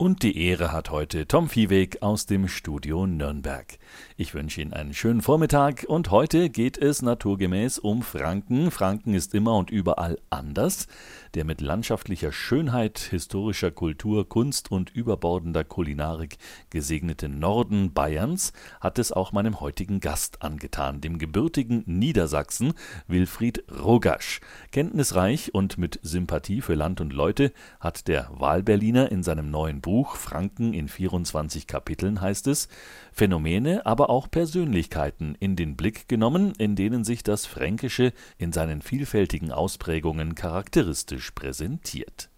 Und die Ehre hat heute Tom Viehweg aus dem Studio Nürnberg. Ich wünsche Ihnen einen schönen Vormittag und heute geht es naturgemäß um Franken. Franken ist immer und überall anders. Der mit landschaftlicher Schönheit, historischer Kultur, Kunst und überbordender Kulinarik gesegnete Norden Bayerns hat es auch meinem heutigen Gast angetan, dem gebürtigen Niedersachsen Wilfried Rogasch. Kenntnisreich und mit Sympathie für Land und Leute hat der Wahlberliner in seinem neuen Franken in 24 Kapiteln heißt es, Phänomene, aber auch Persönlichkeiten in den Blick genommen, in denen sich das Fränkische in seinen vielfältigen Ausprägungen charakteristisch präsentiert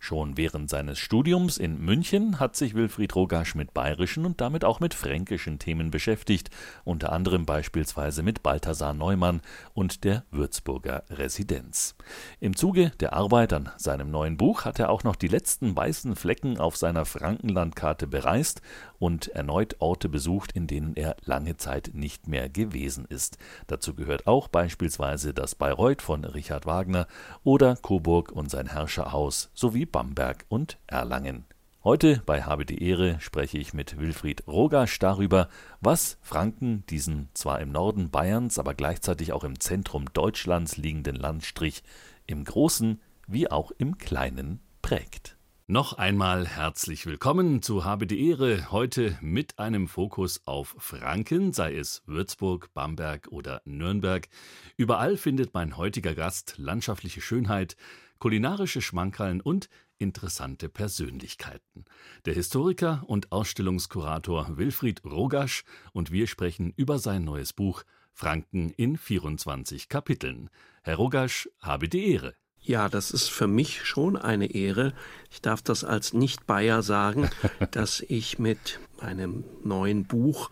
Schon während seines Studiums in München hat sich Wilfried Rogasch mit bayerischen und damit auch mit fränkischen Themen beschäftigt, unter anderem beispielsweise mit Balthasar Neumann und der Würzburger Residenz. Im Zuge der Arbeit an seinem neuen Buch hat er auch noch die letzten weißen Flecken auf seiner Frankenlandkarte bereist und erneut Orte besucht, in denen er lange Zeit nicht mehr gewesen ist. Dazu gehört auch beispielsweise das Bayreuth von Richard Wagner oder Coburg und sein Herrscherhaus sowie Bamberg und Erlangen. Heute bei Habe die Ehre spreche ich mit Wilfried Rogasch darüber, was Franken diesen zwar im Norden Bayerns, aber gleichzeitig auch im Zentrum Deutschlands liegenden Landstrich im Großen wie auch im Kleinen prägt. Noch einmal herzlich willkommen zu Habe die Ehre, heute mit einem Fokus auf Franken, sei es Würzburg, Bamberg oder Nürnberg. Überall findet mein heutiger Gast landschaftliche Schönheit, kulinarische Schmankerln und interessante Persönlichkeiten. Der Historiker und Ausstellungskurator Wilfried Rogasch und wir sprechen über sein neues Buch Franken in 24 Kapiteln. Herr Rogasch, habe die Ehre. Ja, das ist für mich schon eine Ehre. Ich darf das als Nicht-Bayer sagen, dass ich mit meinem neuen Buch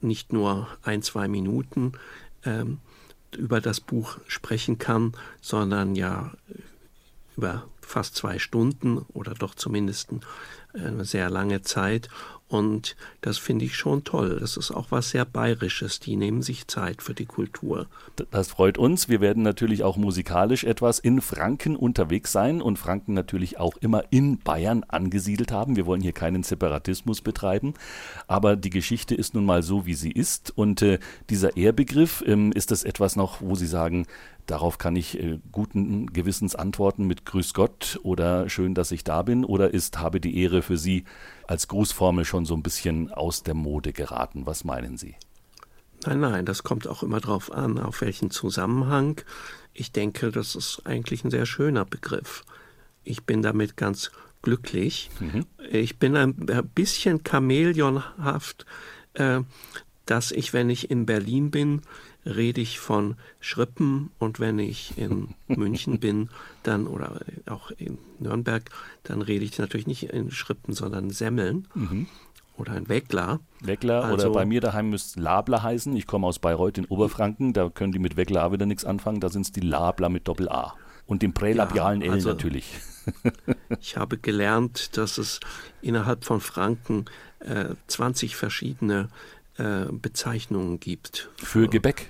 nicht nur ein, zwei Minuten ähm, über das Buch sprechen kann, sondern ja über fast zwei Stunden oder doch zumindest eine sehr lange Zeit. Und das finde ich schon toll. Das ist auch was sehr Bayerisches. Die nehmen sich Zeit für die Kultur. Das freut uns. Wir werden natürlich auch musikalisch etwas in Franken unterwegs sein und Franken natürlich auch immer in Bayern angesiedelt haben. Wir wollen hier keinen Separatismus betreiben. Aber die Geschichte ist nun mal so, wie sie ist. Und äh, dieser Ehrbegriff, ähm, ist das etwas noch, wo Sie sagen, Darauf kann ich äh, guten Gewissens antworten mit Grüß Gott oder schön, dass ich da bin oder ist habe die Ehre für Sie als Grußformel schon so ein bisschen aus der Mode geraten? Was meinen Sie? Nein, nein, das kommt auch immer darauf an, auf welchen Zusammenhang. Ich denke, das ist eigentlich ein sehr schöner Begriff. Ich bin damit ganz glücklich. Mhm. Ich bin ein bisschen chamäleonhaft, äh, dass ich, wenn ich in Berlin bin, rede ich von Schrippen und wenn ich in München bin, dann oder auch in Nürnberg, dann rede ich natürlich nicht in Schrippen, sondern Semmeln. Mhm. Oder ein Weckler. Weckler also, oder bei mir daheim müsste Labler heißen. Ich komme aus Bayreuth in Oberfranken, da können die mit Weckler wieder nichts anfangen. Da sind es die Labler mit Doppel-A. Und dem prälabialen ja, also, L natürlich. ich habe gelernt, dass es innerhalb von Franken äh, 20 verschiedene äh, Bezeichnungen gibt. Für Gebäck?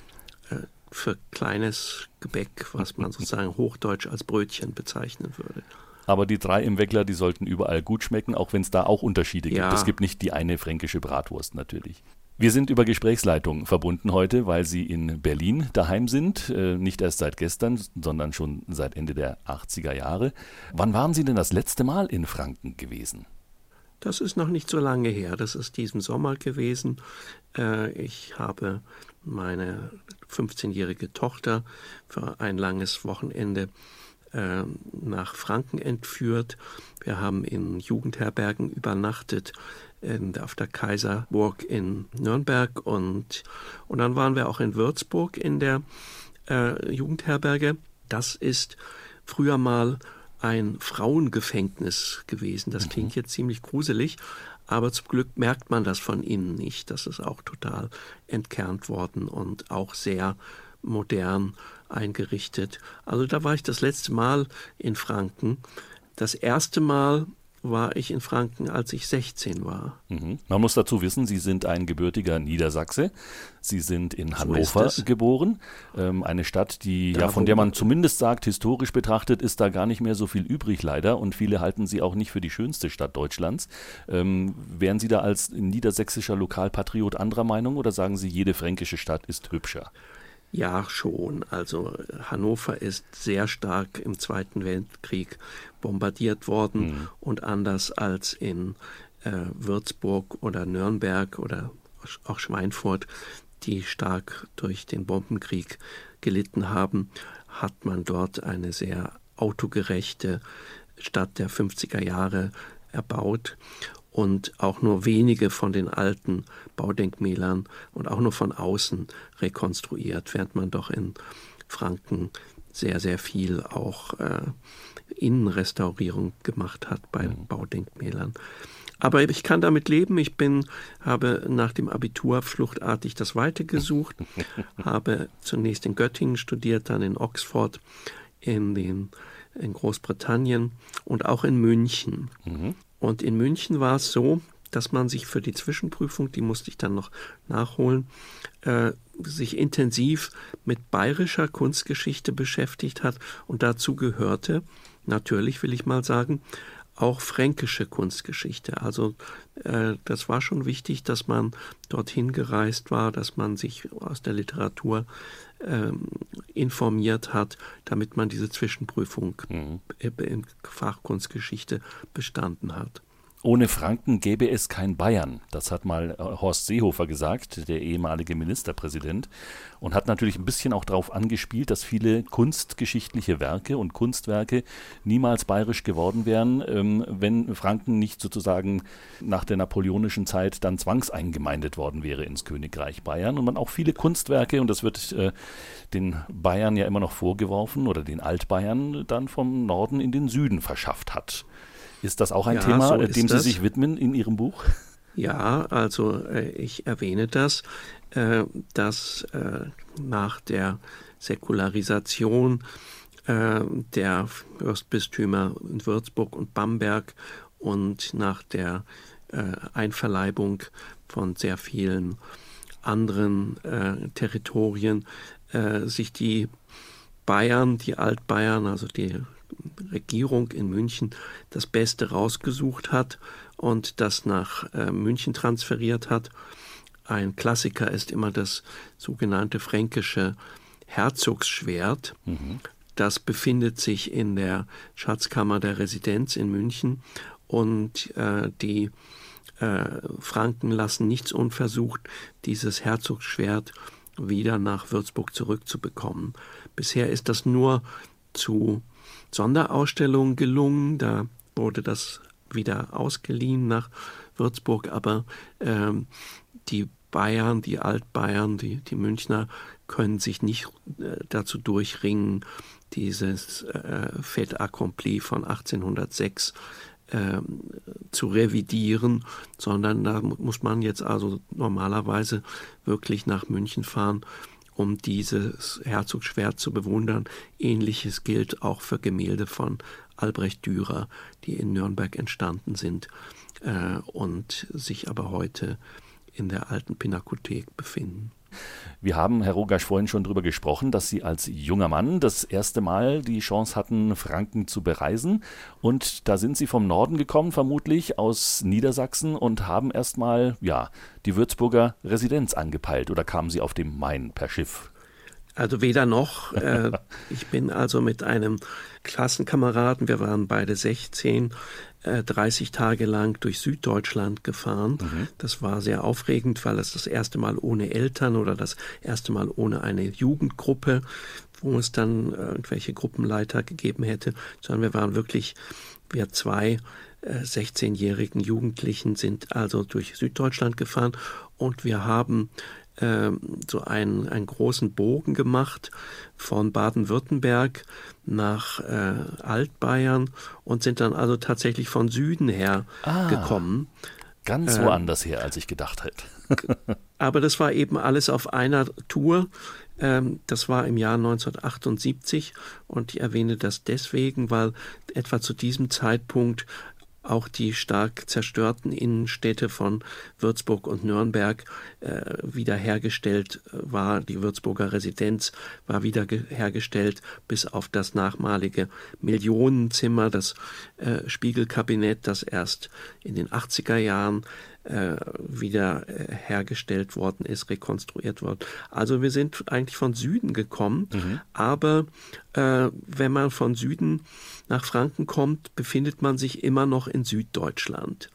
Äh, für kleines Gebäck, was man sozusagen hochdeutsch als Brötchen bezeichnen würde. Aber die drei im Weckler, die sollten überall gut schmecken, auch wenn es da auch Unterschiede gibt. Ja. Es gibt nicht die eine fränkische Bratwurst natürlich. Wir sind über Gesprächsleitung verbunden heute, weil Sie in Berlin daheim sind. Äh, nicht erst seit gestern, sondern schon seit Ende der 80er Jahre. Wann waren Sie denn das letzte Mal in Franken gewesen? Das ist noch nicht so lange her. Das ist diesen Sommer gewesen. Äh, ich habe meine 15-jährige Tochter für ein langes Wochenende äh, nach Franken entführt. Wir haben in Jugendherbergen übernachtet auf der Kaiserburg in Nürnberg und, und dann waren wir auch in Würzburg in der äh, Jugendherberge. Das ist früher mal ein Frauengefängnis gewesen. Das klingt mhm. jetzt ziemlich gruselig, aber zum Glück merkt man das von innen nicht. Das ist auch total entkernt worden und auch sehr modern eingerichtet. Also da war ich das letzte Mal in Franken. Das erste Mal war ich in Franken, als ich 16 war. Mhm. Man muss dazu wissen, Sie sind ein gebürtiger Niedersachse. Sie sind in Hannover so geboren. Ähm, eine Stadt, die da, ja, von der man zumindest sagt, historisch betrachtet, ist da gar nicht mehr so viel übrig, leider. Und viele halten sie auch nicht für die schönste Stadt Deutschlands. Ähm, wären Sie da als niedersächsischer Lokalpatriot anderer Meinung oder sagen Sie, jede fränkische Stadt ist hübscher? Ja, schon. Also Hannover ist sehr stark im Zweiten Weltkrieg bombardiert worden mhm. und anders als in äh, Würzburg oder Nürnberg oder auch Schweinfurt, die stark durch den Bombenkrieg gelitten haben, hat man dort eine sehr autogerechte Stadt der 50er Jahre erbaut und auch nur wenige von den alten Baudenkmälern und auch nur von außen rekonstruiert, während man doch in Franken sehr, sehr viel auch äh, Innenrestaurierung gemacht hat bei mhm. Baudenkmälern. Aber ich kann damit leben. Ich bin, habe nach dem Abitur fluchtartig das Weite gesucht, habe zunächst in Göttingen studiert, dann in Oxford, in, den, in Großbritannien und auch in München. Mhm. Und in München war es so, dass man sich für die Zwischenprüfung, die musste ich dann noch nachholen, äh, sich intensiv mit bayerischer Kunstgeschichte beschäftigt hat und dazu gehörte, natürlich will ich mal sagen, auch fränkische Kunstgeschichte. Also äh, das war schon wichtig, dass man dorthin gereist war, dass man sich aus der Literatur ähm, informiert hat, damit man diese Zwischenprüfung mhm. in Fachkunstgeschichte bestanden hat. Ohne Franken gäbe es kein Bayern. Das hat mal äh, Horst Seehofer gesagt, der ehemalige Ministerpräsident, und hat natürlich ein bisschen auch darauf angespielt, dass viele kunstgeschichtliche Werke und Kunstwerke niemals bayerisch geworden wären, ähm, wenn Franken nicht sozusagen nach der napoleonischen Zeit dann zwangseingemeindet worden wäre ins Königreich Bayern. Und man auch viele Kunstwerke, und das wird äh, den Bayern ja immer noch vorgeworfen oder den Altbayern dann vom Norden in den Süden verschafft hat. Ist das auch ein ja, Thema, so dem Sie sich widmen in Ihrem Buch? Ja, also äh, ich erwähne das, äh, dass äh, nach der Säkularisation der Fürstbistümer in Würzburg und Bamberg und nach der Einverleibung von sehr vielen anderen Territorien sich die Bayern, die Altbayern, also die Regierung in München das Beste rausgesucht hat und das nach äh, München transferiert hat. Ein Klassiker ist immer das sogenannte fränkische Herzogsschwert. Mhm. Das befindet sich in der Schatzkammer der Residenz in München und äh, die äh, Franken lassen nichts unversucht, dieses Herzogsschwert wieder nach Würzburg zurückzubekommen. Bisher ist das nur zu Sonderausstellung gelungen. Da wurde das wieder ausgeliehen nach Würzburg, aber ähm, die Bayern, die Altbayern, die, die Münchner können sich nicht äh, dazu durchringen, dieses äh, Fait accompli von 1806 äh, zu revidieren, sondern da muss man jetzt also normalerweise wirklich nach München fahren um dieses Herzogsschwert zu bewundern. Ähnliches gilt auch für Gemälde von Albrecht Dürer, die in Nürnberg entstanden sind äh, und sich aber heute in der alten Pinakothek befinden. Wir haben, Herr Rogasch, vorhin schon darüber gesprochen, dass Sie als junger Mann das erste Mal die Chance hatten, Franken zu bereisen. Und da sind Sie vom Norden gekommen, vermutlich aus Niedersachsen, und haben erstmal, ja, die Würzburger Residenz angepeilt. Oder kamen Sie auf dem Main per Schiff? Also weder noch. Äh, ich bin also mit einem Klassenkameraden, wir waren beide 16, 30 äh, Tage lang durch Süddeutschland gefahren. Mhm. Das war sehr aufregend, weil es das erste Mal ohne Eltern oder das erste Mal ohne eine Jugendgruppe, wo es dann irgendwelche Gruppenleiter gegeben hätte, sondern wir waren wirklich, wir zwei 16-jährigen äh, Jugendlichen sind also durch Süddeutschland gefahren und wir haben äh, so einen, einen großen Bogen gemacht von Baden-Württemberg nach äh, Altbayern und sind dann also tatsächlich von Süden her ah, gekommen. Ganz äh, woanders her, als ich gedacht hätte. aber das war eben alles auf einer Tour. Ähm, das war im Jahr 1978 und ich erwähne das deswegen, weil etwa zu diesem Zeitpunkt auch die stark zerstörten Innenstädte von Würzburg und Nürnberg äh, wiederhergestellt war. Die Würzburger Residenz war wiederhergestellt, bis auf das nachmalige Millionenzimmer, das äh, Spiegelkabinett, das erst in den 80er Jahren äh, wieder äh, hergestellt worden ist, rekonstruiert worden. Also wir sind eigentlich von Süden gekommen, mhm. aber äh, wenn man von Süden nach Franken kommt, befindet man sich immer noch in Süddeutschland.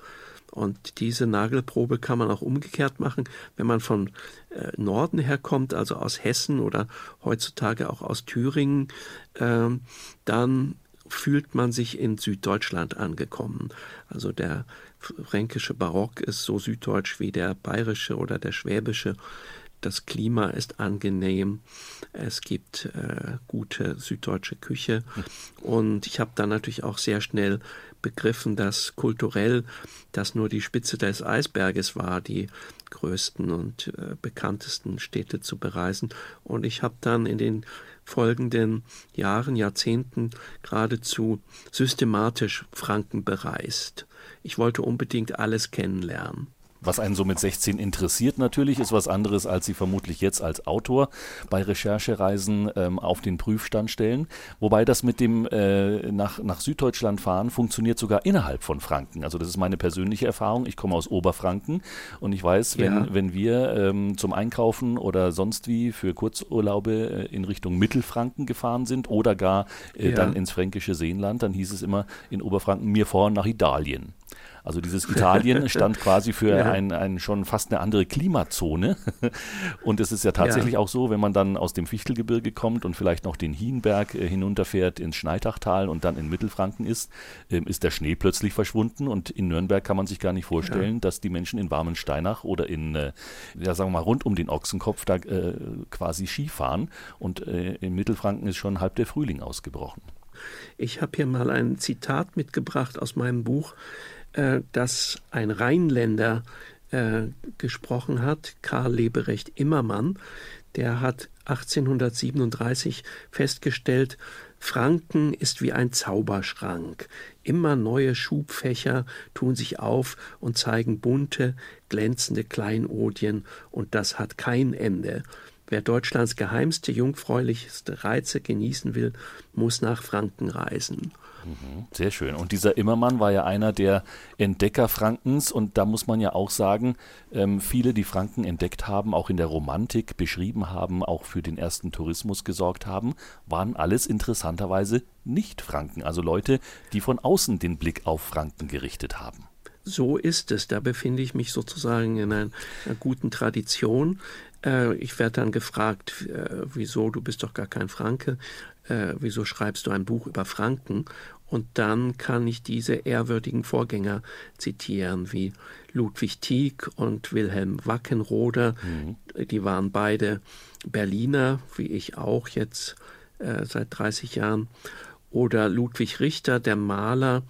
Und diese Nagelprobe kann man auch umgekehrt machen, wenn man von äh, Norden herkommt, also aus Hessen oder heutzutage auch aus Thüringen, äh, dann fühlt man sich in Süddeutschland angekommen. Also der fränkische Barock ist so süddeutsch wie der bayerische oder der schwäbische. Das Klima ist angenehm. Es gibt äh, gute süddeutsche Küche. Und ich habe dann natürlich auch sehr schnell begriffen, dass kulturell das nur die Spitze des Eisberges war, die größten und äh, bekanntesten Städte zu bereisen. Und ich habe dann in den folgenden Jahren, Jahrzehnten geradezu systematisch Franken bereist. Ich wollte unbedingt alles kennenlernen. Was einen so mit 16 interessiert natürlich, ist was anderes, als Sie vermutlich jetzt als Autor bei Recherchereisen ähm, auf den Prüfstand stellen. Wobei das mit dem äh, nach, nach Süddeutschland fahren funktioniert sogar innerhalb von Franken. Also das ist meine persönliche Erfahrung. Ich komme aus Oberfranken und ich weiß, wenn, ja. wenn wir ähm, zum Einkaufen oder sonst wie für Kurzurlaube äh, in Richtung Mittelfranken gefahren sind oder gar äh, ja. dann ins fränkische Seenland, dann hieß es immer in Oberfranken, mir fahren nach Italien. Also dieses Italien stand quasi für ja. ein, ein schon fast eine andere Klimazone. Und es ist ja tatsächlich ja. auch so, wenn man dann aus dem Fichtelgebirge kommt und vielleicht noch den Hienberg äh, hinunterfährt ins Schneitachtal und dann in Mittelfranken ist, äh, ist der Schnee plötzlich verschwunden. Und in Nürnberg kann man sich gar nicht vorstellen, ja. dass die Menschen in warmen Steinach oder in, äh, ja sagen wir mal, rund um den Ochsenkopf da äh, quasi Skifahren. Und äh, in Mittelfranken ist schon halb der Frühling ausgebrochen. Ich habe hier mal ein Zitat mitgebracht aus meinem Buch äh, dass ein Rheinländer äh, gesprochen hat, Karl Leberecht Immermann, der hat 1837 festgestellt, Franken ist wie ein Zauberschrank. Immer neue Schubfächer tun sich auf und zeigen bunte, glänzende Kleinodien, und das hat kein Ende. Wer Deutschlands geheimste, jungfräulichste Reize genießen will, muss nach Franken reisen. Mhm, sehr schön. Und dieser Immermann war ja einer der Entdecker Frankens. Und da muss man ja auch sagen, ähm, viele, die Franken entdeckt haben, auch in der Romantik beschrieben haben, auch für den ersten Tourismus gesorgt haben, waren alles interessanterweise nicht Franken. Also Leute, die von außen den Blick auf Franken gerichtet haben. So ist es. Da befinde ich mich sozusagen in einer, einer guten Tradition. Äh, ich werde dann gefragt, äh, wieso, du bist doch gar kein Franke, äh, wieso schreibst du ein Buch über Franken? Und dann kann ich diese ehrwürdigen Vorgänger zitieren, wie Ludwig Tieck und Wilhelm Wackenroder. Mhm. Die waren beide Berliner, wie ich auch jetzt äh, seit 30 Jahren. Oder Ludwig Richter, der Maler,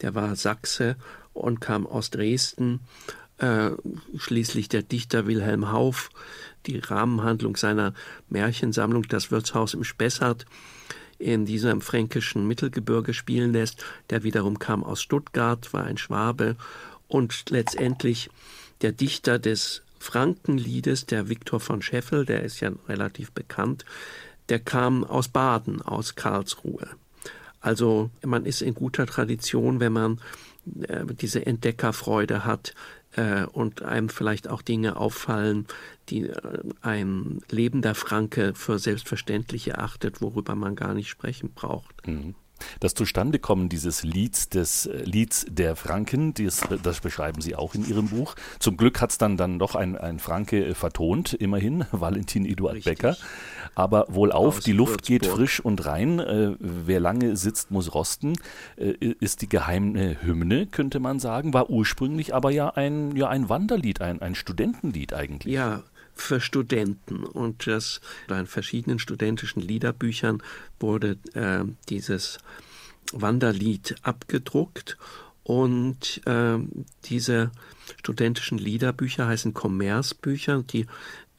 der war Sachse und kam aus Dresden. Äh, schließlich der Dichter Wilhelm Hauff, die Rahmenhandlung seiner Märchensammlung Das Wirtshaus im Spessart in diesem fränkischen Mittelgebirge spielen lässt. Der wiederum kam aus Stuttgart, war ein Schwabe und letztendlich der Dichter des Frankenliedes, der Viktor von Scheffel, der ist ja relativ bekannt, der kam aus Baden, aus Karlsruhe. Also man ist in guter Tradition, wenn man diese Entdeckerfreude hat, äh, und einem vielleicht auch Dinge auffallen, die äh, ein lebender Franke für selbstverständlich erachtet, worüber man gar nicht sprechen braucht. Mhm. Das Zustandekommen dieses Lieds, des äh, Lieds der Franken, das, das beschreiben Sie auch in Ihrem Buch. Zum Glück hat es dann, dann doch ein, ein Franke äh, vertont, immerhin, Valentin Eduard Richtig. Becker. Aber wohl auf, Aus die Luft Würzburg. geht frisch und rein. Äh, wer lange sitzt, muss rosten. Äh, ist die geheime Hymne, könnte man sagen. War ursprünglich aber ja ein, ja ein Wanderlied, ein, ein Studentenlied eigentlich. Ja, für Studenten. Und das in verschiedenen studentischen Liederbüchern wurde äh, dieses Wanderlied abgedruckt. Und äh, diese studentischen Liederbücher heißen Kommerzbücher. Die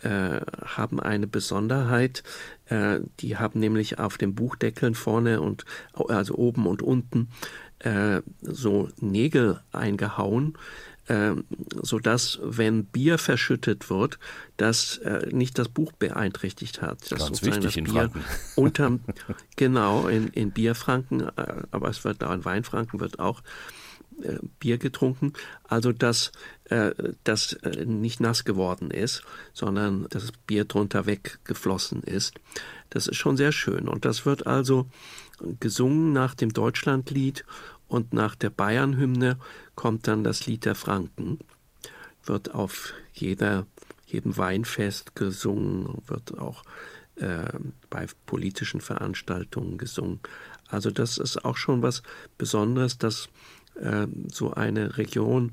äh, haben eine Besonderheit. Äh, die haben nämlich auf den Buchdeckeln vorne und also oben und unten äh, so Nägel eingehauen, sodass, wenn Bier verschüttet wird, das äh, nicht das Buch beeinträchtigt hat. Das Ganz wichtig in Bier Franken. Unterm, genau, in, in Bierfranken, äh, aber es wird da in Weinfranken wird auch äh, Bier getrunken, also dass das nicht nass geworden ist, sondern das Bier drunter weggeflossen ist. Das ist schon sehr schön. Und das wird also gesungen nach dem Deutschlandlied und nach der Bayernhymne kommt dann das Lied der Franken. Wird auf jeder, jedem Weinfest gesungen, wird auch äh, bei politischen Veranstaltungen gesungen. Also das ist auch schon was Besonderes, dass äh, so eine Region,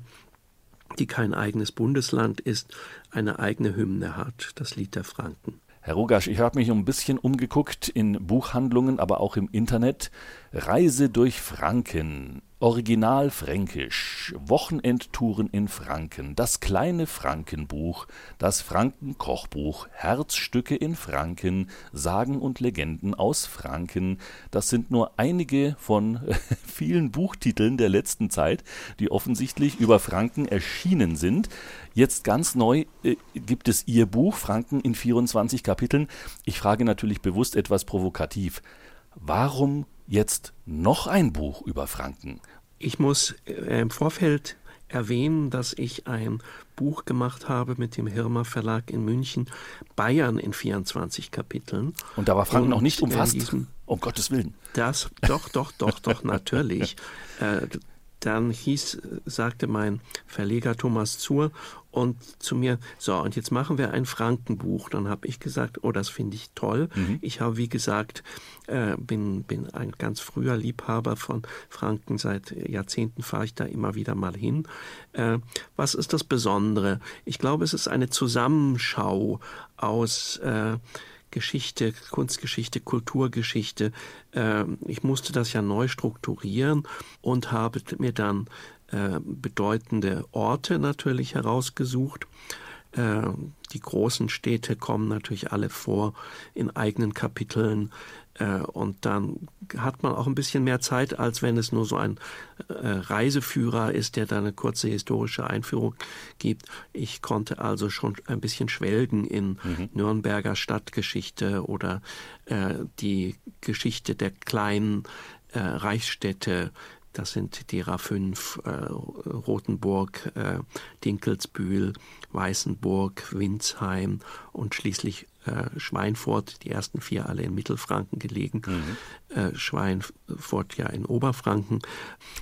die kein eigenes Bundesland ist, eine eigene Hymne hat, das Lied der Franken. Herr Rogasch, ich habe mich ein bisschen umgeguckt in Buchhandlungen, aber auch im Internet. Reise durch Franken. Original Fränkisch, Wochenendtouren in Franken, das kleine Frankenbuch, das Frankenkochbuch, Herzstücke in Franken, Sagen und Legenden aus Franken. Das sind nur einige von vielen Buchtiteln der letzten Zeit, die offensichtlich über Franken erschienen sind. Jetzt ganz neu äh, gibt es Ihr Buch Franken in 24 Kapiteln. Ich frage natürlich bewusst etwas provokativ. Warum jetzt noch ein Buch über Franken? Ich muss äh, im Vorfeld erwähnen, dass ich ein Buch gemacht habe mit dem Hirmer Verlag in München, Bayern in 24 Kapiteln. Und da war Franken noch nicht umfasst? Diesem, um Gottes Willen. Das, doch, doch, doch, doch, natürlich. Äh, dann hieß, sagte mein Verleger Thomas Zur und zu mir, so, und jetzt machen wir ein Frankenbuch. Dann habe ich gesagt, oh, das finde ich toll. Mhm. Ich habe, wie gesagt, äh, bin, bin ein ganz früher Liebhaber von Franken. Seit Jahrzehnten fahre ich da immer wieder mal hin. Äh, was ist das Besondere? Ich glaube, es ist eine Zusammenschau aus äh, Geschichte, Kunstgeschichte, Kulturgeschichte. Ähm, ich musste das ja neu strukturieren und habe mir dann äh, bedeutende Orte natürlich herausgesucht. Äh, die großen Städte kommen natürlich alle vor in eigenen Kapiteln. Äh, und dann hat man auch ein bisschen mehr Zeit, als wenn es nur so ein äh, Reiseführer ist, der da eine kurze historische Einführung gibt. Ich konnte also schon ein bisschen schwelgen in mhm. Nürnberger Stadtgeschichte oder die Geschichte der kleinen Reichsstädte das sind die RA5, äh, Rothenburg, äh, Dinkelsbühl, Weißenburg, Windsheim und schließlich äh, Schweinfurt, die ersten vier alle in Mittelfranken gelegen. Mhm. Äh, Schweinfurt ja in Oberfranken.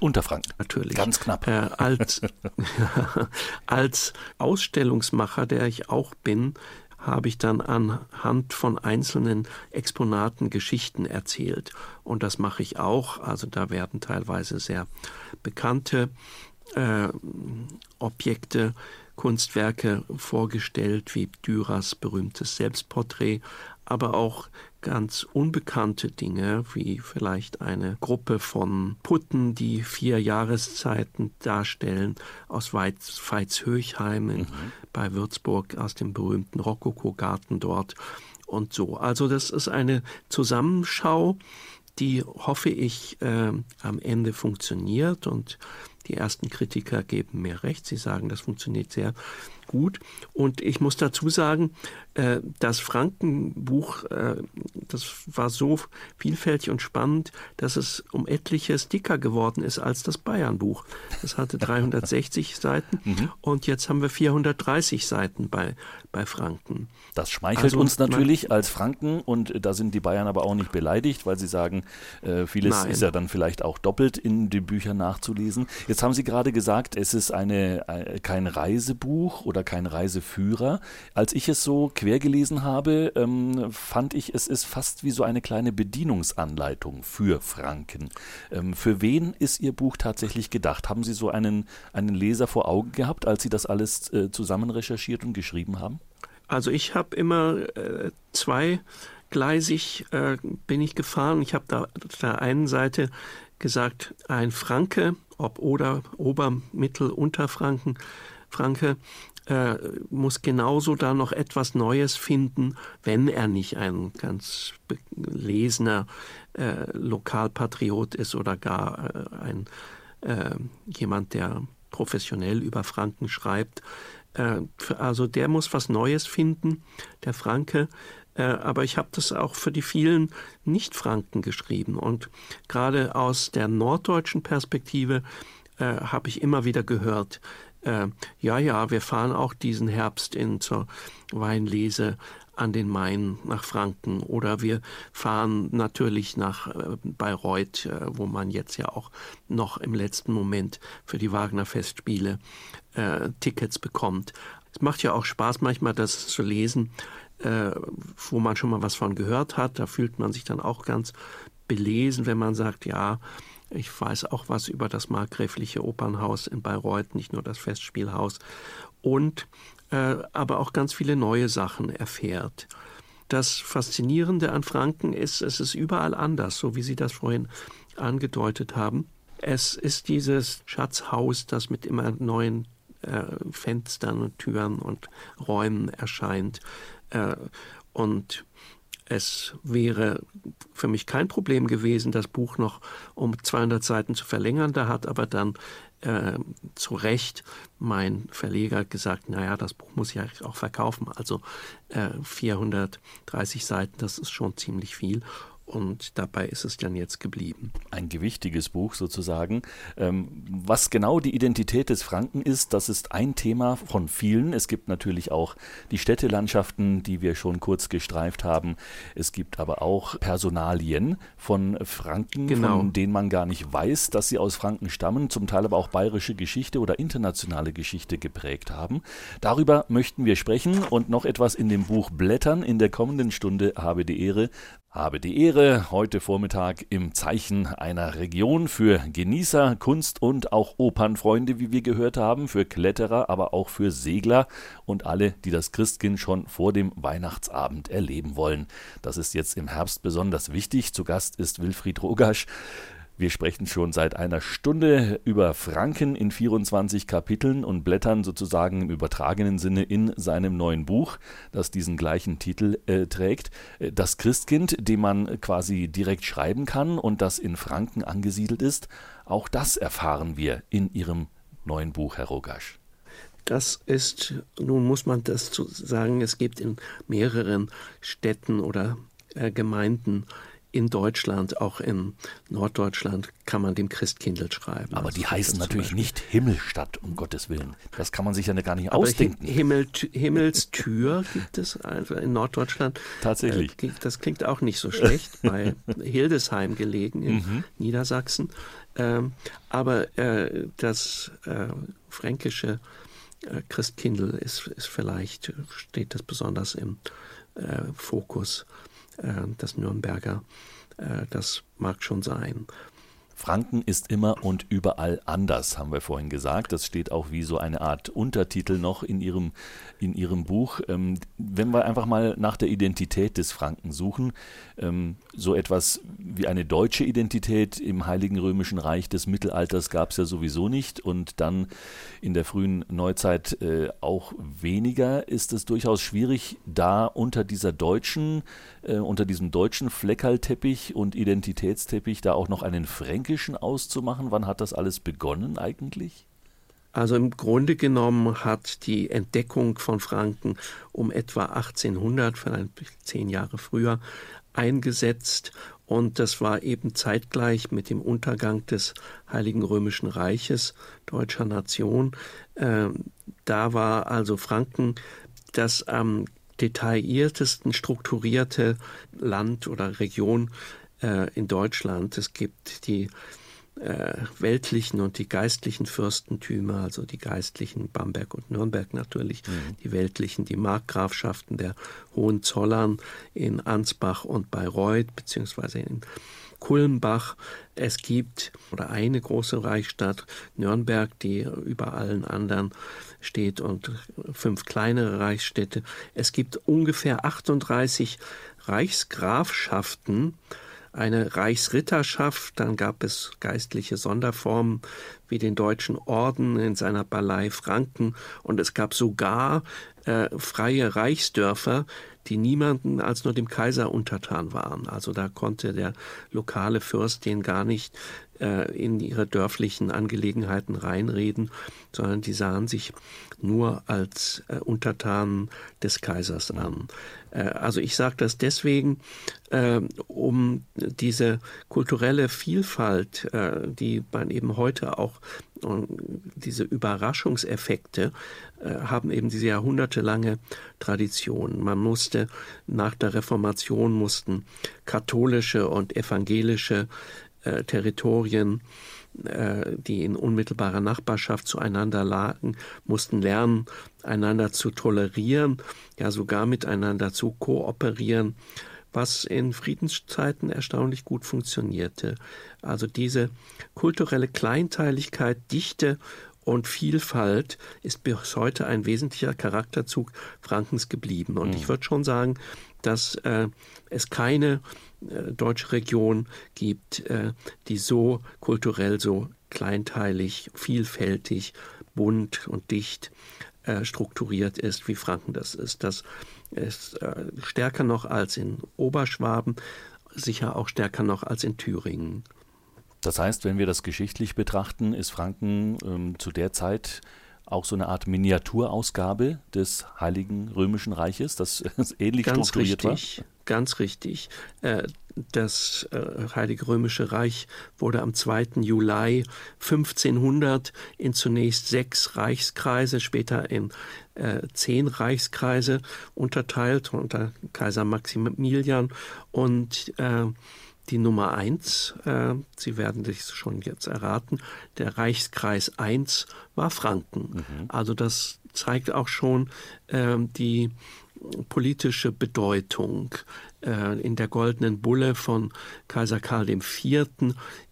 Unterfranken. Natürlich. Ganz knapp. Äh, als, als Ausstellungsmacher, der ich auch bin, habe ich dann anhand von einzelnen Exponaten Geschichten erzählt. Und das mache ich auch. Also da werden teilweise sehr bekannte äh, Objekte, Kunstwerke vorgestellt, wie Dürers berühmtes Selbstporträt, aber auch ganz unbekannte Dinge, wie vielleicht eine Gruppe von Putten, die vier Jahreszeiten darstellen, aus Veitshöchheim mhm. bei Würzburg, aus dem berühmten Rokoko-Garten dort und so. Also das ist eine Zusammenschau, die hoffe ich äh, am Ende funktioniert und die ersten Kritiker geben mir recht. Sie sagen, das funktioniert sehr gut. Und ich muss dazu sagen, äh, das Frankenbuch, äh, das war so vielfältig und spannend, dass es um etliches dicker geworden ist als das Bayernbuch. Das hatte 360 Seiten mhm. und jetzt haben wir 430 Seiten bei, bei Franken. Das schmeichelt also, uns natürlich als Franken und da sind die Bayern aber auch nicht beleidigt, weil sie sagen, äh, vieles Nein. ist ja dann vielleicht auch doppelt in den Büchern nachzulesen. Jetzt haben Sie gerade gesagt, es ist eine, kein Reisebuch oder kein Reiseführer. Als ich es so quer gelesen habe, ähm, fand ich, es ist fast wie so eine kleine Bedienungsanleitung für Franken. Ähm, für wen ist Ihr Buch tatsächlich gedacht? Haben Sie so einen, einen Leser vor Augen gehabt, als Sie das alles äh, zusammen recherchiert und geschrieben haben? Also ich habe immer äh, zweigleisig äh, bin ich gefahren. Ich habe da auf der einen Seite gesagt, ein Franke, ob oder Ober-, Mittel-, Unterfranken, Franke äh, muss genauso da noch etwas Neues finden, wenn er nicht ein ganz belesener äh, Lokalpatriot ist oder gar äh, ein äh, jemand, der professionell über Franken schreibt. Äh, also der muss was Neues finden, der Franke. Aber ich habe das auch für die vielen Nicht-Franken geschrieben. Und gerade aus der norddeutschen Perspektive habe ich immer wieder gehört, äh, ja, ja, wir fahren auch diesen Herbst in zur Weinlese an den Main nach Franken oder wir fahren natürlich nach äh, Bayreuth, äh, wo man jetzt ja auch noch im letzten Moment für die Wagner Festspiele äh, Tickets bekommt. Es macht ja auch Spaß manchmal das zu lesen, wo man schon mal was von gehört hat. Da fühlt man sich dann auch ganz belesen, wenn man sagt, ja, ich weiß auch was über das markgräfliche Opernhaus in Bayreuth, nicht nur das Festspielhaus. Und äh, aber auch ganz viele neue Sachen erfährt. Das Faszinierende an Franken ist, es ist überall anders, so wie Sie das vorhin angedeutet haben. Es ist dieses Schatzhaus, das mit immer neuen äh, Fenstern und Türen und Räumen erscheint. Äh, und es wäre für mich kein Problem gewesen, das Buch noch um 200 Seiten zu verlängern. Da hat aber dann äh, zu Recht mein Verleger gesagt, naja, das Buch muss ich auch verkaufen. Also äh, 430 Seiten, das ist schon ziemlich viel und dabei ist es dann jetzt geblieben. Ein gewichtiges Buch sozusagen. Ähm, was genau die Identität des Franken ist, das ist ein Thema von vielen. Es gibt natürlich auch die Städtelandschaften, die wir schon kurz gestreift haben. Es gibt aber auch Personalien von Franken, genau. von denen man gar nicht weiß, dass sie aus Franken stammen, zum Teil aber auch bayerische Geschichte oder internationale Geschichte geprägt haben. Darüber möchten wir sprechen und noch etwas in dem Buch blättern. In der kommenden Stunde habe die Ehre, habe die Ehre, heute Vormittag im Zeichen einer Region für Genießer, Kunst und auch Opernfreunde, wie wir gehört haben, für Kletterer, aber auch für Segler und alle, die das Christkind schon vor dem Weihnachtsabend erleben wollen. Das ist jetzt im Herbst besonders wichtig. Zu Gast ist Wilfried Rogasch. Wir sprechen schon seit einer Stunde über Franken in 24 Kapiteln und blättern sozusagen im übertragenen Sinne in seinem neuen Buch, das diesen gleichen Titel äh, trägt. Äh, das Christkind, dem man quasi direkt schreiben kann und das in Franken angesiedelt ist. Auch das erfahren wir in Ihrem neuen Buch, Herr Rogasch. Das ist, nun muss man das zu sagen, es gibt in mehreren Städten oder äh, Gemeinden in Deutschland, auch in Norddeutschland, kann man dem Christkindl schreiben. Aber also die heißen natürlich nicht Himmelstadt, um Gottes Willen. Das kann man sich ja gar nicht Aber ausdenken. Himmel, Himmelstür gibt es also in Norddeutschland. Tatsächlich. Äh, das klingt auch nicht so schlecht, bei Hildesheim gelegen in mhm. Niedersachsen. Ähm, aber äh, das äh, fränkische Christkindl ist, ist vielleicht, steht das besonders im Fokus das Nürnberger, äh, das mag schon sein. Franken ist immer und überall anders, haben wir vorhin gesagt. Das steht auch wie so eine Art Untertitel noch in Ihrem, in Ihrem Buch. Ähm, wenn wir einfach mal nach der Identität des Franken suchen, ähm, so etwas wie eine deutsche Identität im Heiligen Römischen Reich des Mittelalters gab es ja sowieso nicht und dann in der frühen Neuzeit äh, auch weniger, ist es durchaus schwierig, da unter dieser deutschen, äh, unter diesem deutschen Fleckerlteppich und Identitätsteppich da auch noch einen Fränk Fränkischen auszumachen? Wann hat das alles begonnen eigentlich? Also im Grunde genommen hat die Entdeckung von Franken um etwa 1800, vielleicht zehn Jahre früher, eingesetzt und das war eben zeitgleich mit dem Untergang des Heiligen Römischen Reiches deutscher Nation. Ähm, da war also Franken das am detailliertesten strukturierte Land oder Region äh, in Deutschland. Es gibt die äh, weltlichen und die geistlichen Fürstentümer, also die geistlichen Bamberg und Nürnberg natürlich, mhm. die weltlichen, die Markgrafschaften der Hohenzollern in Ansbach und Bayreuth, beziehungsweise in Kulmbach. Es gibt oder eine große Reichsstadt, Nürnberg, die über allen anderen steht und fünf kleinere Reichsstädte. Es gibt ungefähr 38 Reichsgrafschaften, eine Reichsritterschaft, dann gab es geistliche Sonderformen wie den Deutschen Orden in seiner Ballei Franken und es gab sogar äh, freie Reichsdörfer, die niemanden als nur dem Kaiser untertan waren. Also da konnte der lokale Fürst den gar nicht äh, in ihre dörflichen Angelegenheiten reinreden, sondern die sahen sich nur als äh, Untertanen des Kaisers an. Äh, also ich sage das deswegen, äh, um diese kulturelle Vielfalt, äh, die man eben heute auch diese Überraschungseffekte äh, haben eben diese jahrhundertelange Tradition. Man musste nach der Reformation mussten katholische und evangelische äh, Territorien, äh, die in unmittelbarer Nachbarschaft zueinander lagen, mussten lernen, einander zu tolerieren, ja sogar miteinander zu kooperieren, was in Friedenszeiten erstaunlich gut funktionierte. Also diese kulturelle Kleinteiligkeit, Dichte und Vielfalt ist bis heute ein wesentlicher Charakterzug Frankens geblieben. Und mhm. ich würde schon sagen, dass äh, es keine deutsche Region gibt, äh, die so kulturell so kleinteilig, vielfältig, bunt und dicht äh, strukturiert ist, wie Franken das ist. Das ist äh, stärker noch als in Oberschwaben, sicher auch stärker noch als in Thüringen. Das heißt, wenn wir das geschichtlich betrachten, ist Franken ähm, zu der Zeit auch so eine Art Miniaturausgabe des Heiligen Römischen Reiches, das ähnlich ganz strukturiert richtig, war? Ganz richtig. Äh, das äh, Heilige Römische Reich wurde am 2. Juli 1500 in zunächst sechs Reichskreise, später in äh, zehn Reichskreise unterteilt unter Kaiser Maximilian und die Nummer eins, äh, Sie werden das schon jetzt erraten, der Reichskreis 1 war Franken. Mhm. Also das zeigt auch schon äh, die politische Bedeutung. Äh, in der Goldenen Bulle von Kaiser Karl IV.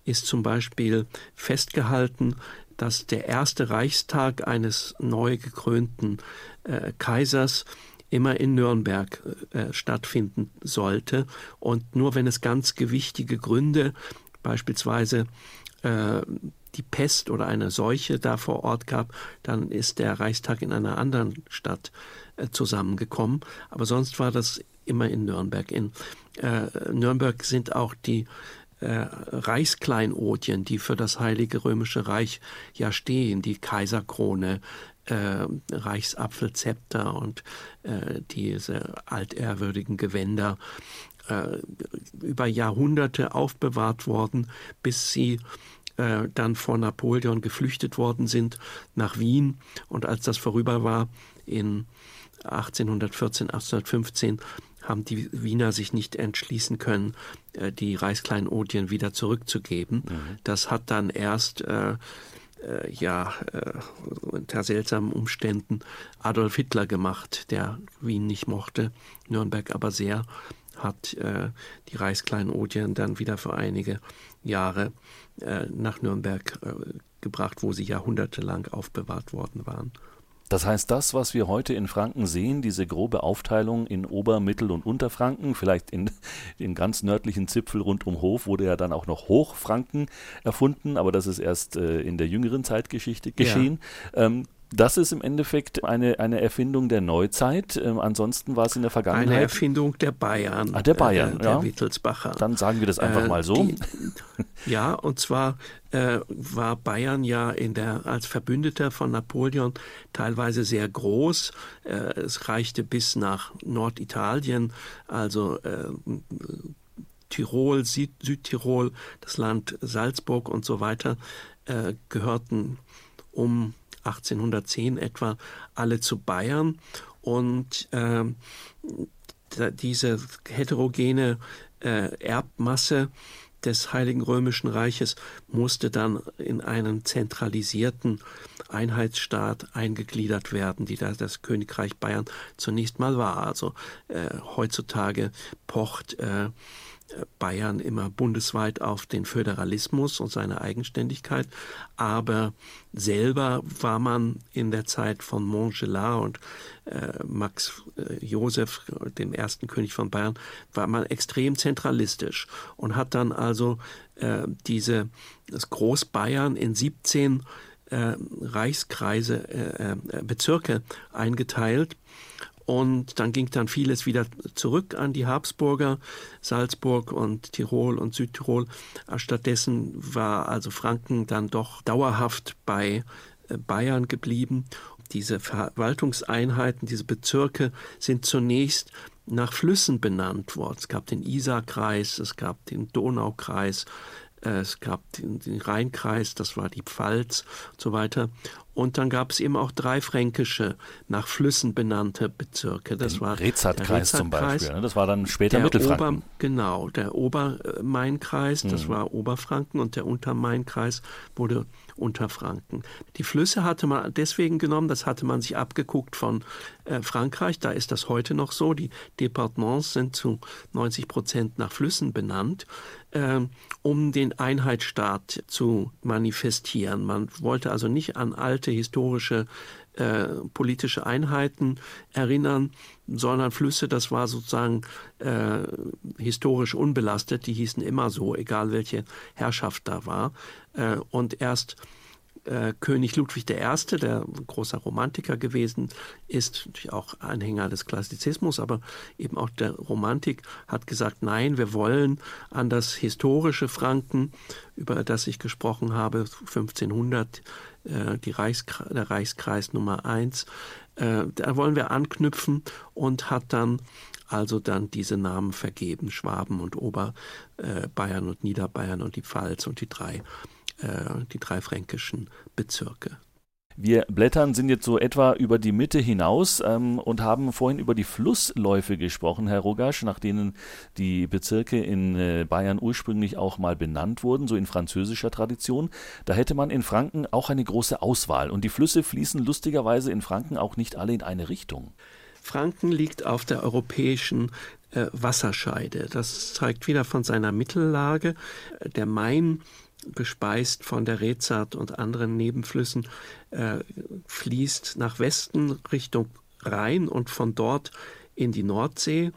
ist zum Beispiel festgehalten, dass der erste Reichstag eines neu gekrönten äh, Kaisers immer in Nürnberg äh, stattfinden sollte. Und nur wenn es ganz gewichtige Gründe, beispielsweise äh, die Pest oder eine Seuche da vor Ort gab, dann ist der Reichstag in einer anderen Stadt äh, zusammengekommen. Aber sonst war das immer in Nürnberg. In äh, Nürnberg sind auch die äh, Reichskleinodien, die für das Heilige Römische Reich ja stehen, die Kaiserkrone, äh, Reichsapfelzepter und äh, diese altehrwürdigen Gewänder äh, über Jahrhunderte aufbewahrt worden, bis sie äh, dann vor Napoleon geflüchtet worden sind nach Wien. Und als das vorüber war, in 1814, 1815, haben die Wiener sich nicht entschließen können, äh, die Reichskleinodien wieder zurückzugeben. Mhm. Das hat dann erst äh, äh, ja unter seltsamen Umständen Adolf Hitler gemacht, der Wien nicht mochte, Nürnberg aber sehr, hat äh, die Reichskleinodien dann wieder für einige Jahre äh, nach Nürnberg äh, gebracht, wo sie jahrhundertelang aufbewahrt worden waren. Das heißt, das, was wir heute in Franken sehen, diese grobe Aufteilung in Ober-, Mittel- und Unterfranken, vielleicht in den ganz nördlichen Zipfel rund um Hof wurde ja dann auch noch Hochfranken erfunden, aber das ist erst äh, in der jüngeren Zeitgeschichte geschehen. Ja. Ähm, das ist im Endeffekt eine, eine Erfindung der Neuzeit. Ähm, ansonsten war es in der Vergangenheit. Eine Erfindung der Bayern. Ah, der Bayern, äh, der ja. Wittelsbacher. Dann sagen wir das einfach äh, mal so. Die, ja, und zwar äh, war Bayern ja der, als Verbündeter von Napoleon teilweise sehr groß. Äh, es reichte bis nach Norditalien, also äh, Tirol, Süd Südtirol, das Land Salzburg und so weiter äh, gehörten um 1810 etwa alle zu Bayern und äh, diese heterogene äh, Erbmasse des Heiligen Römischen Reiches musste dann in einen zentralisierten Einheitsstaat eingegliedert werden, die da das Königreich Bayern zunächst mal war. Also äh, heutzutage pocht äh, Bayern immer bundesweit auf den Föderalismus und seine Eigenständigkeit, aber selber war man in der Zeit von Montgelas und äh, Max äh, Joseph, dem ersten König von Bayern, war man extrem zentralistisch und hat dann also äh, diese das Großbayern in 17 äh, Reichskreise, äh, äh, Bezirke eingeteilt und dann ging dann vieles wieder zurück an die Habsburger, Salzburg und Tirol und Südtirol. Stattdessen war also Franken dann doch dauerhaft bei äh, Bayern geblieben. Diese Verwaltungseinheiten, diese Bezirke sind zunächst nach Flüssen benannt worden. Es gab den Isarkreis, es gab den Donaukreis, äh, es gab den, den Rheinkreis, das war die Pfalz und so weiter. Und dann gab es eben auch drei fränkische, nach Flüssen benannte Bezirke. Das Den war Rezatkreis zum Beispiel. Ne? Das war dann später der Mittelfranken. Ober, genau, der Obermainkreis, das mhm. war Oberfranken und der Untermainkreis wurde Unterfranken. Die Flüsse hatte man deswegen genommen, das hatte man sich abgeguckt von äh, Frankreich. Da ist das heute noch so. Die Departements sind zu 90 Prozent nach Flüssen benannt, äh, um den Einheitsstaat zu manifestieren. Man wollte also nicht an alte alte historische äh, politische Einheiten erinnern, sondern Flüsse, das war sozusagen äh, historisch unbelastet, die hießen immer so, egal welche Herrschaft da war. Äh, und erst äh, König Ludwig I., der großer Romantiker gewesen ist, natürlich auch Anhänger des Klassizismus, aber eben auch der Romantik, hat gesagt, nein, wir wollen an das historische Franken, über das ich gesprochen habe, 1500, äh, die Reichskreis, der Reichskreis Nummer 1, äh, da wollen wir anknüpfen und hat dann also dann diese Namen vergeben, Schwaben und Oberbayern und Niederbayern und die Pfalz und die drei äh, die drei fränkischen Bezirke. Wir blättern sind jetzt so etwa über die Mitte hinaus ähm, und haben vorhin über die Flussläufe gesprochen, Herr Rogasch, nach denen die Bezirke in äh, Bayern ursprünglich auch mal benannt wurden, so in französischer Tradition. Da hätte man in Franken auch eine große Auswahl und die Flüsse fließen lustigerweise in Franken auch nicht alle in eine Richtung. Franken liegt auf der europäischen äh, Wasserscheide. Das zeigt wieder von seiner Mittellage. Der Main bespeist von der Rezat und anderen Nebenflüssen, äh, fließt nach Westen Richtung Rhein und von dort in die Nordsee.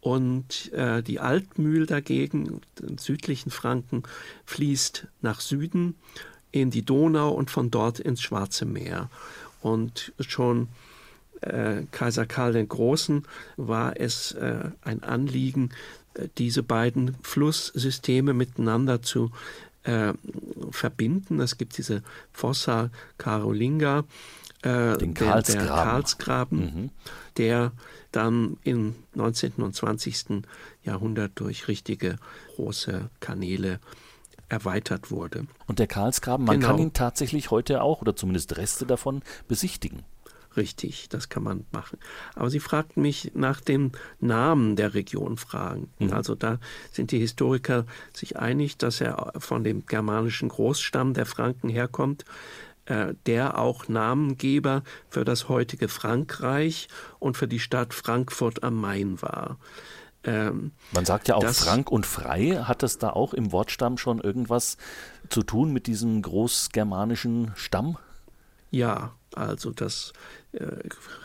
Und äh, die Altmühl dagegen, den südlichen Franken, fließt nach Süden in die Donau und von dort ins Schwarze Meer. Und schon äh, Kaiser Karl den Großen war es äh, ein Anliegen, äh, diese beiden Flusssysteme miteinander zu äh, verbinden. Es gibt diese Fossa Carolinga, äh, Den Karlsgraben, der, Karlsgraben mhm. der dann im 19. und 20. Jahrhundert durch richtige große Kanäle erweitert wurde. Und der Karlsgraben, man genau. kann ihn tatsächlich heute auch, oder zumindest Reste davon, besichtigen richtig, das kann man machen. Aber Sie fragten mich nach dem Namen der Region fragen. Mhm. Also da sind die Historiker sich einig, dass er von dem germanischen Großstamm der Franken herkommt, äh, der auch Namengeber für das heutige Frankreich und für die Stadt Frankfurt am Main war. Ähm, Man sagt ja auch das, Frank und Frei. Hat das da auch im Wortstamm schon irgendwas zu tun mit diesem großgermanischen Stamm? Ja, also das äh,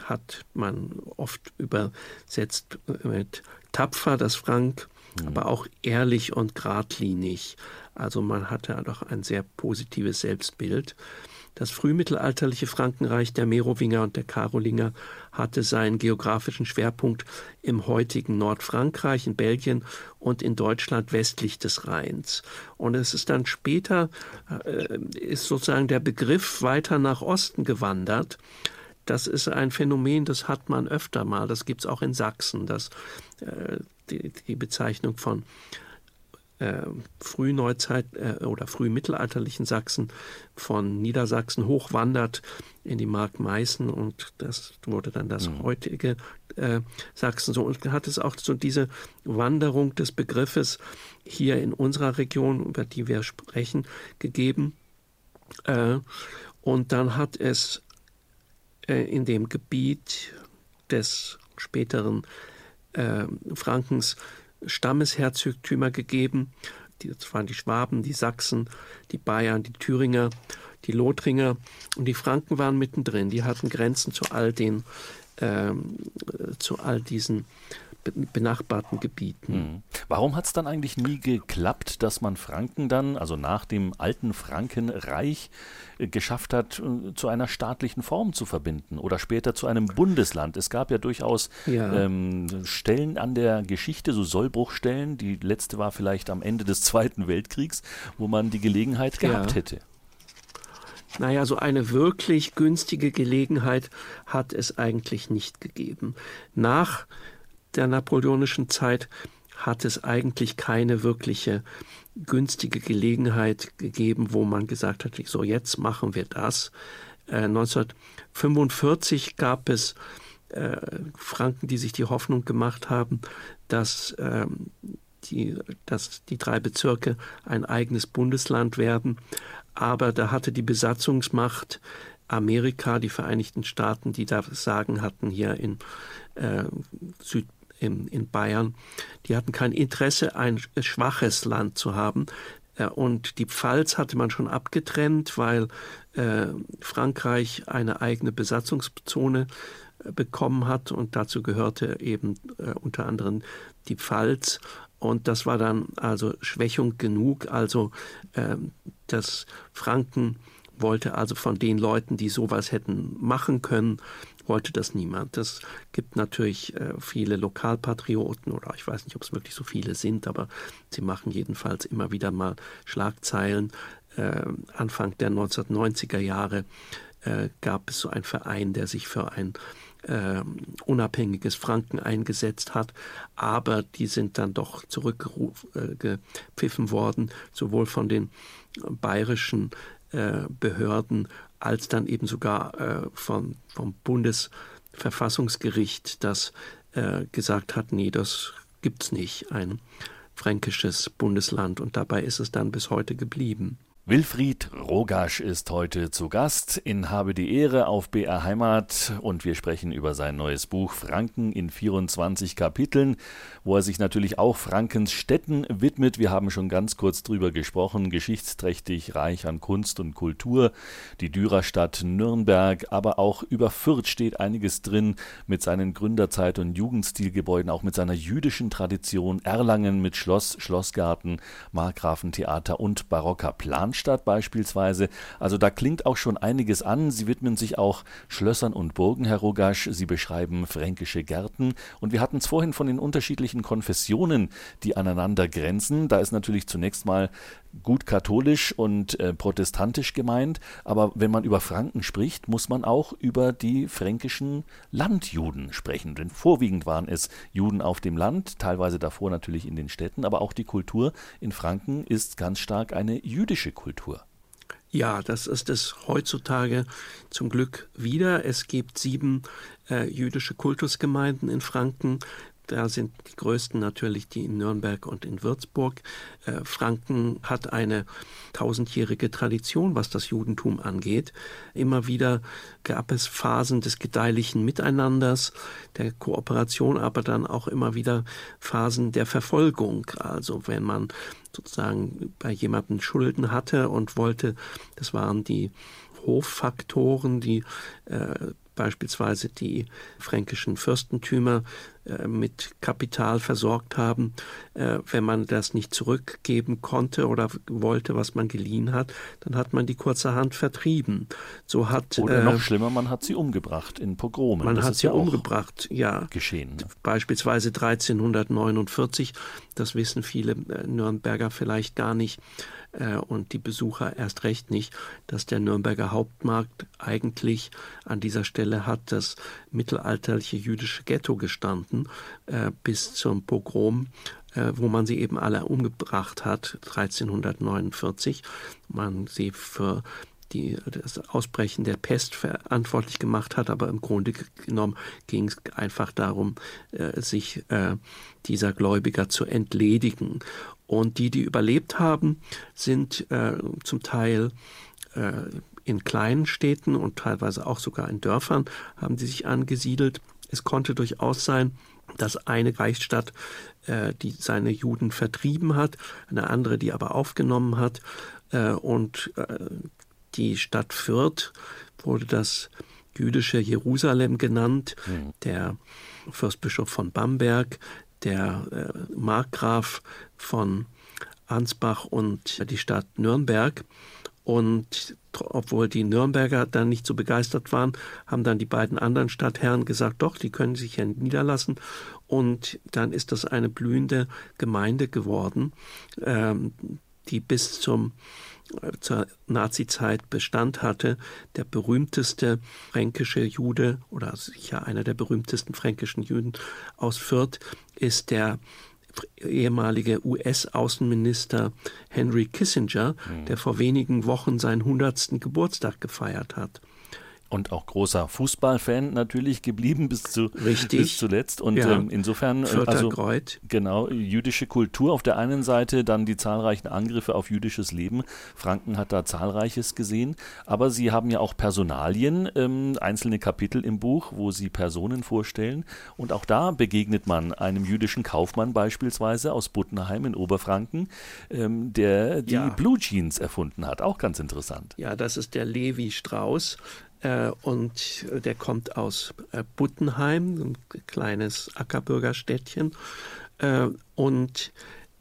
hat man oft übersetzt mit tapfer, das Frank, mhm. aber auch ehrlich und geradlinig. Also man hatte doch ein sehr positives Selbstbild. Das frühmittelalterliche Frankenreich der Merowinger und der Karolinger hatte seinen geografischen Schwerpunkt im heutigen Nordfrankreich, in Belgien und in Deutschland westlich des Rheins. Und es ist dann später, äh, ist sozusagen der Begriff weiter nach Osten gewandert. Das ist ein Phänomen, das hat man öfter mal. Das gibt es auch in Sachsen, dass äh, die, die Bezeichnung von äh, Frühneuzeit äh, oder frühmittelalterlichen Sachsen von Niedersachsen hochwandert in die Mark Meißen und das wurde dann das mhm. heutige äh, Sachsen. So und hat es auch so diese Wanderung des Begriffes hier in unserer Region, über die wir sprechen, gegeben. Äh, Und dann hat es äh, in dem Gebiet des späteren äh, Frankens Stammesherzogtümer gegeben. Das waren die Schwaben, die Sachsen, die Bayern, die Thüringer, die Lothringer und die Franken waren mittendrin. Die hatten Grenzen zu all den, ähm, zu all diesen benachbarten Gebieten. Hm. Warum hat es dann eigentlich nie geklappt, dass man Franken dann, also nach dem alten Frankenreich, äh, geschafft hat, äh, zu einer staatlichen Form zu verbinden oder später zu einem Bundesland? Es gab ja durchaus ja. Ähm, Stellen an der Geschichte, so Sollbruchstellen. Die letzte war vielleicht am Ende des Zweiten Weltkriegs, wo man die Gelegenheit gehabt ja. hätte. Naja, so eine wirklich günstige Gelegenheit hat es eigentlich nicht gegeben. Nach der napoleonischen Zeit hat es eigentlich keine wirkliche günstige Gelegenheit gegeben, wo man gesagt hat, so jetzt machen wir das. Äh, 1945 gab es äh, Franken, die sich die Hoffnung gemacht haben, dass, ähm, die, dass die drei Bezirke ein eigenes Bundesland werden. Aber da hatte die Besatzungsmacht Amerika, die Vereinigten Staaten, die da Sagen hatten hier in äh, Süd in, in Bayern, die hatten kein Interesse, ein schwaches Land zu haben. Äh, und die Pfalz hatte man schon abgetrennt, weil äh, Frankreich eine eigene Besatzungszone äh, bekommen hat und dazu gehörte eben äh, unter anderem die Pfalz. Und das war dann also Schwächung genug. Also äh, das Franken wollte also von den Leuten, die sowas hätten machen können, wollte das niemand. Es gibt natürlich äh, viele Lokalpatrioten oder ich weiß nicht, ob es wirklich so viele sind, aber sie machen jedenfalls immer wieder mal Schlagzeilen. Äh, Anfang der 1990er Jahre äh, gab es so einen Verein, der sich für ein äh, unabhängiges Franken eingesetzt hat, aber die sind dann doch zurückgepfiffen äh, worden, sowohl von den bayerischen äh, Behörden als dann eben sogar äh, vom, vom Bundesverfassungsgericht, das äh, gesagt hat, nee, das gibt's nicht, ein fränkisches Bundesland. Und dabei ist es dann bis heute geblieben. Wilfried Rogasch ist heute zu Gast in Habe die Ehre auf BR Heimat. Und wir sprechen über sein neues Buch Franken in 24 Kapiteln, wo er sich natürlich auch Frankens Städten widmet. Wir haben schon ganz kurz drüber gesprochen, geschichtsträchtig, reich an Kunst und Kultur, die Dürerstadt Nürnberg, aber auch über Fürth steht einiges drin mit seinen Gründerzeit- und Jugendstilgebäuden, auch mit seiner jüdischen Tradition, Erlangen mit Schloss, Schlossgarten, Markgrafentheater und barocker Plan Cannstatt beispielsweise. Also da klingt auch schon einiges an. Sie widmen sich auch Schlössern und Burgen, Herr Rogasch. Sie beschreiben fränkische Gärten. Und wir hatten es vorhin von den unterschiedlichen Konfessionen, die aneinander grenzen. Da ist natürlich zunächst mal gut katholisch und äh, protestantisch gemeint, aber wenn man über Franken spricht, muss man auch über die fränkischen Landjuden sprechen. Denn vorwiegend waren es Juden auf dem Land, teilweise davor natürlich in den Städten, aber auch die Kultur in Franken ist ganz stark eine jüdische Kultur. Ja, das ist es heutzutage zum Glück wieder. Es gibt sieben äh, jüdische Kultusgemeinden in Franken. Da sind die größten natürlich die in Nürnberg und in Würzburg. Äh, Franken hat eine tausendjährige Tradition, was das Judentum angeht. Immer wieder gab es Phasen des gedeihlichen Miteinanders, der Kooperation, aber dann auch immer wieder Phasen der Verfolgung. Also wenn man sozusagen bei jemandem Schulden hatte und wollte, das waren die Hoffaktoren, die äh, beispielsweise die fränkischen Fürstentümer äh, mit Kapital versorgt haben. Äh, wenn man das nicht zurückgeben konnte oder wollte, was man geliehen hat, dann hat man die kurzerhand vertrieben. So hat, oder noch äh, schlimmer, man hat sie umgebracht in Pogromen. Man das hat sie ja umgebracht, ja. Geschehen. Beispielsweise 1349, das wissen viele äh, Nürnberger vielleicht gar nicht, und die Besucher erst recht nicht, dass der Nürnberger Hauptmarkt eigentlich an dieser Stelle hat das mittelalterliche jüdische Ghetto gestanden äh, bis zum Pogrom äh, wo man sie eben alle umgebracht hat, 1349. Man sie für die, das Ausbrechen der Pest verantwortlich gemacht hat, aber im Grunde genommen ging es einfach darum, äh, sich äh, dieser Gläubiger zu entledigen. Und die, die überlebt haben, sind äh, zum Teil in kleinen Städten und teilweise auch sogar in Dörfern haben sie sich angesiedelt. Es konnte durchaus sein, dass eine Reichsstadt, äh, die seine Juden vertrieben hat, eine andere, die aber aufgenommen hat. Äh, und äh, die Stadt Fürth wurde das jüdische Jerusalem genannt. Mhm. Der Fürstbischof von Bamberg, der äh, Markgraf von Ansbach und die Stadt Nürnberg. Und obwohl die Nürnberger dann nicht so begeistert waren, haben dann die beiden anderen Stadtherren gesagt, doch, die können sich ja niederlassen. Und dann ist das eine blühende Gemeinde geworden, ähm, die bis zum zur Nazizeit Bestand hatte. Der berühmteste fränkische Jude oder sicher einer der berühmtesten fränkischen Juden aus Fürth ist der ehemalige US-Außenminister Henry Kissinger, mhm. der vor wenigen Wochen seinen 100. Geburtstag gefeiert hat und auch großer Fußballfan natürlich geblieben bis, zu, Richtig. bis zuletzt. Und ja. ähm, insofern, äh, also Kreuz. genau, jüdische Kultur auf der einen Seite, dann die zahlreichen Angriffe auf jüdisches Leben. Franken hat da zahlreiches gesehen. Aber Sie haben ja auch Personalien, ähm, einzelne Kapitel im Buch, wo Sie Personen vorstellen. Und auch da begegnet man einem jüdischen Kaufmann beispielsweise aus Buttenheim in Oberfranken, ähm, der die ja. Blue Jeans erfunden hat. Auch ganz interessant. Ja, das ist der Levi Strauß. Äh, und der kommt aus äh, Buttenheim, ein kleines Ackerbürgerstädtchen. Äh, und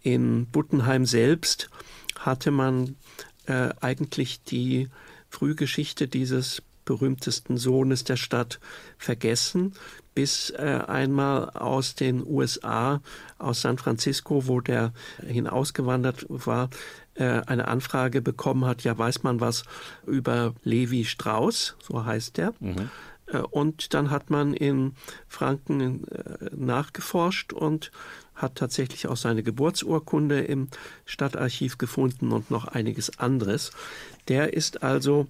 in Buttenheim selbst hatte man eigentlich die Frühgeschichte dieses berühmtesten Sohnes der Stadt vergessen, bis einmal aus den USA, aus San Francisco, wo der hinausgewandert war, eine Anfrage bekommen hat, ja, weiß man was über Levi Strauss, so heißt der. Mhm. Äh, und dann hat man in Franken äh, nachgeforscht und hat tatsächlich auch seine Geburtsurkunde im Stadtarchiv gefunden und noch einiges anderes. Der ist also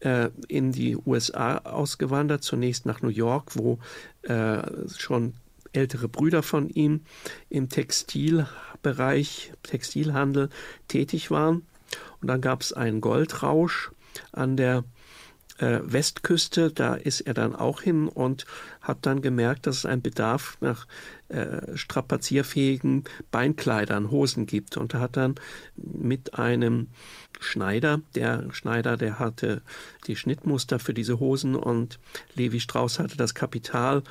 äh, in die USA ausgewandert, zunächst nach New York, wo äh, schon ältere Brüder von ihm im Textilbereich, Textilhandel tätig waren. Und dann gab es einen Goldrausch an der äh, Westküste. Da ist er dann auch hin und hat dann gemerkt, dass es einen Bedarf nach äh, strapazierfähigen Beinkleidern, Hosen gibt. Und er hat dann mit einem Schneider, der Schneider, der hatte die Schnittmuster für diese Hosen und Levi Strauss hatte das Kapital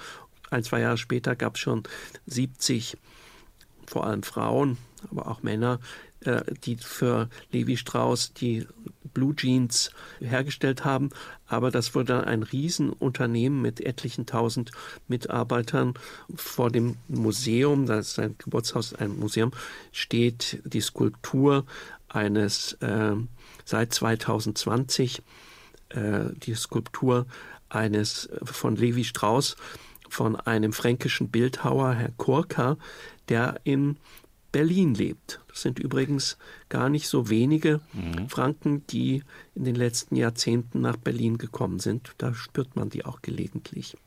ein, zwei Jahre später gab es schon 70, vor allem Frauen, aber auch Männer, äh, die für Levi Strauss die Blue Jeans hergestellt haben. Aber das wurde dann ein Riesenunternehmen mit etlichen tausend Mitarbeitern. Vor dem Museum, das ist ein Geburtshaus, ein Museum, steht die Skulptur eines äh, seit 2020 äh, die Skulptur eines äh, von Levi Strauss von einem fränkischen Bildhauer, Herr Kurka, der in Berlin lebt. Das sind übrigens gar nicht so wenige mhm. Franken, die in den letzten Jahrzehnten nach Berlin gekommen sind. Da spürt man die auch gelegentlich.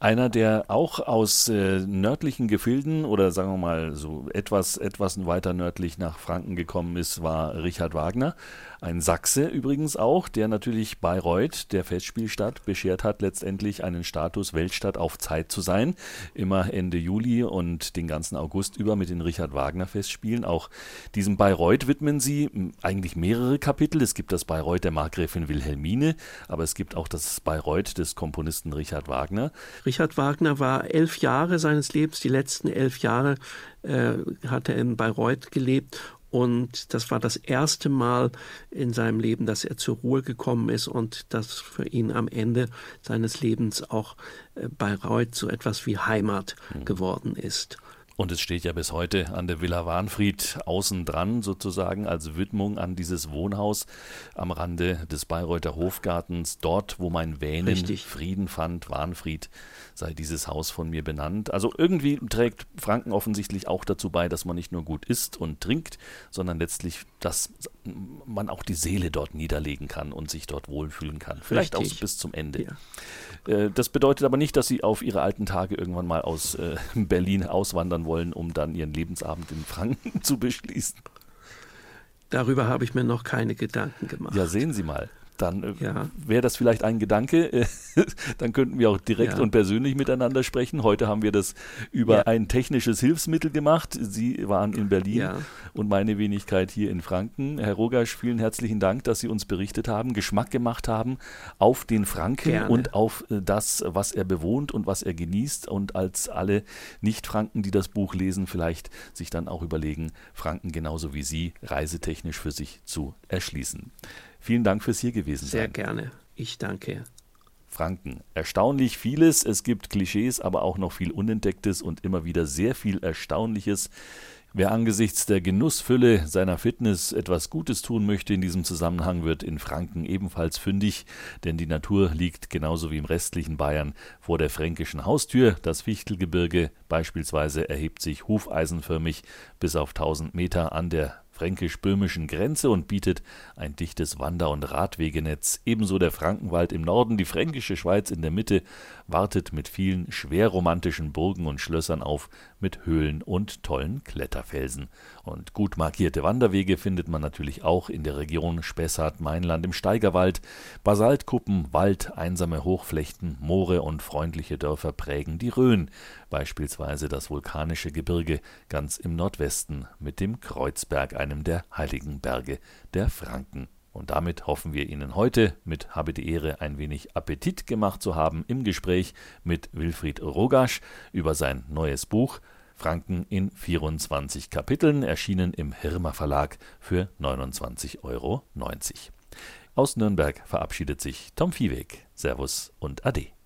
Einer, der auch aus äh, nördlichen Gefilden oder sagen wir mal so etwas, etwas weiter nördlich nach Franken gekommen ist, war Richard Wagner. Ein Sachse übrigens auch, der natürlich Bayreuth, der Festspielstadt, beschert hat, letztendlich einen Status Weltstadt auf Zeit zu sein. Immer Ende Juli und den ganzen August über mit den Richard Wagner Festspielen. Auch diesem Bayreuth widmen sie eigentlich mehrere Kapitel. Es gibt das Bayreuth der Markgräfin Wilhelmine, aber es gibt auch das Bayreuth des Komponisten Richard Wagner. Richard Wagner war elf Jahre seines Lebens, die letzten elf Jahre äh, hat er in Bayreuth gelebt und das war das erste Mal in seinem Leben, dass er zur Ruhe gekommen ist und dass für ihn am Ende seines Lebens auch äh, Bayreuth so etwas wie Heimat mhm. geworden ist. Und es steht ja bis heute an der Villa Warnfried außen dran, sozusagen als Widmung an dieses Wohnhaus am Rande des Bayreuther Hofgartens, dort, wo mein Wähnen Richtig. Frieden fand, Warnfried sei dieses Haus von mir benannt. Also irgendwie trägt Franken offensichtlich auch dazu bei, dass man nicht nur gut isst und trinkt, sondern letztlich, dass man auch die Seele dort niederlegen kann und sich dort wohlfühlen kann. Vielleicht Richtig. auch bis zum Ende. Ja. Äh, das bedeutet aber nicht, dass Sie auf Ihre alten Tage irgendwann mal aus äh, Berlin auswandern wollen, um dann Ihren Lebensabend in Franken zu beschließen. Darüber habe ich mir noch keine Gedanken gemacht. Ja, sehen Sie mal. Dann äh, ja. wäre das vielleicht ein Gedanke. dann könnten wir auch direkt ja. und persönlich miteinander sprechen. Heute haben wir das über ja. ein technisches Hilfsmittel gemacht. Sie waren in Berlin und meine Wenigkeit hier in Franken. Herr Rogasch, vielen herzlichen Dank, dass Sie uns berichtet haben, Geschmack gemacht haben auf den Franken Gerne. und auf äh, das, was er bewohnt und was er genießt. Und als alle Nicht-Franken, die das Buch lesen, vielleicht sich dann auch überlegen, Franken genauso wie Sie reisetechnisch für sich zu erschließen. Vielen Dank fürs hier gewesen sein. Sehr gerne. Ich danke. Franken. Erstaunlich vieles. Es gibt Klischees, aber auch noch viel Unentdecktes und immer wieder sehr viel Erstaunliches. Wer angesichts der Genussfülle seiner Fitness etwas Gutes tun möchte in diesem Zusammenhang, wird in Franken ebenfalls fündig, denn die Natur liegt genauso wie im restlichen Bayern vor der fränkischen Haustür. Das Fichtelgebirge beispielsweise erhebt sich hufeisenförmig bis auf 1000 Meter an der fränkisch-böhmischen Grenze und bietet ein dichtes Wander- und Radwegenetz. Ebenso der Frankenwald im Norden, die fränkische Schweiz in der Mitte wartet mit vielen schwer romantischen Burgen und Schlössern auf, mit Höhlen und tollen Kletterfelsen. Und gut markierte Wanderwege findet man natürlich auch in der Region Spessart-Mainland im Steigerwald. Basaltkuppen, Wald, einsame Hochflechten, Moore und freundliche Dörfer prägen die Rhön, beispielsweise das vulkanische Gebirge ganz im Nordwesten mit dem Kreuzberg, einem der heiligen Berge der Franken. Und damit hoffen wir Ihnen heute mit Habe die Ehre ein wenig Appetit gemacht zu haben im Gespräch mit Wilfried Rogasch über sein neues Buch Franken in 24 Kapiteln, erschienen im Hirmer Verlag für 29,90 Euro. Aus Nürnberg verabschiedet sich Tom Viehweg. Servus und Ade.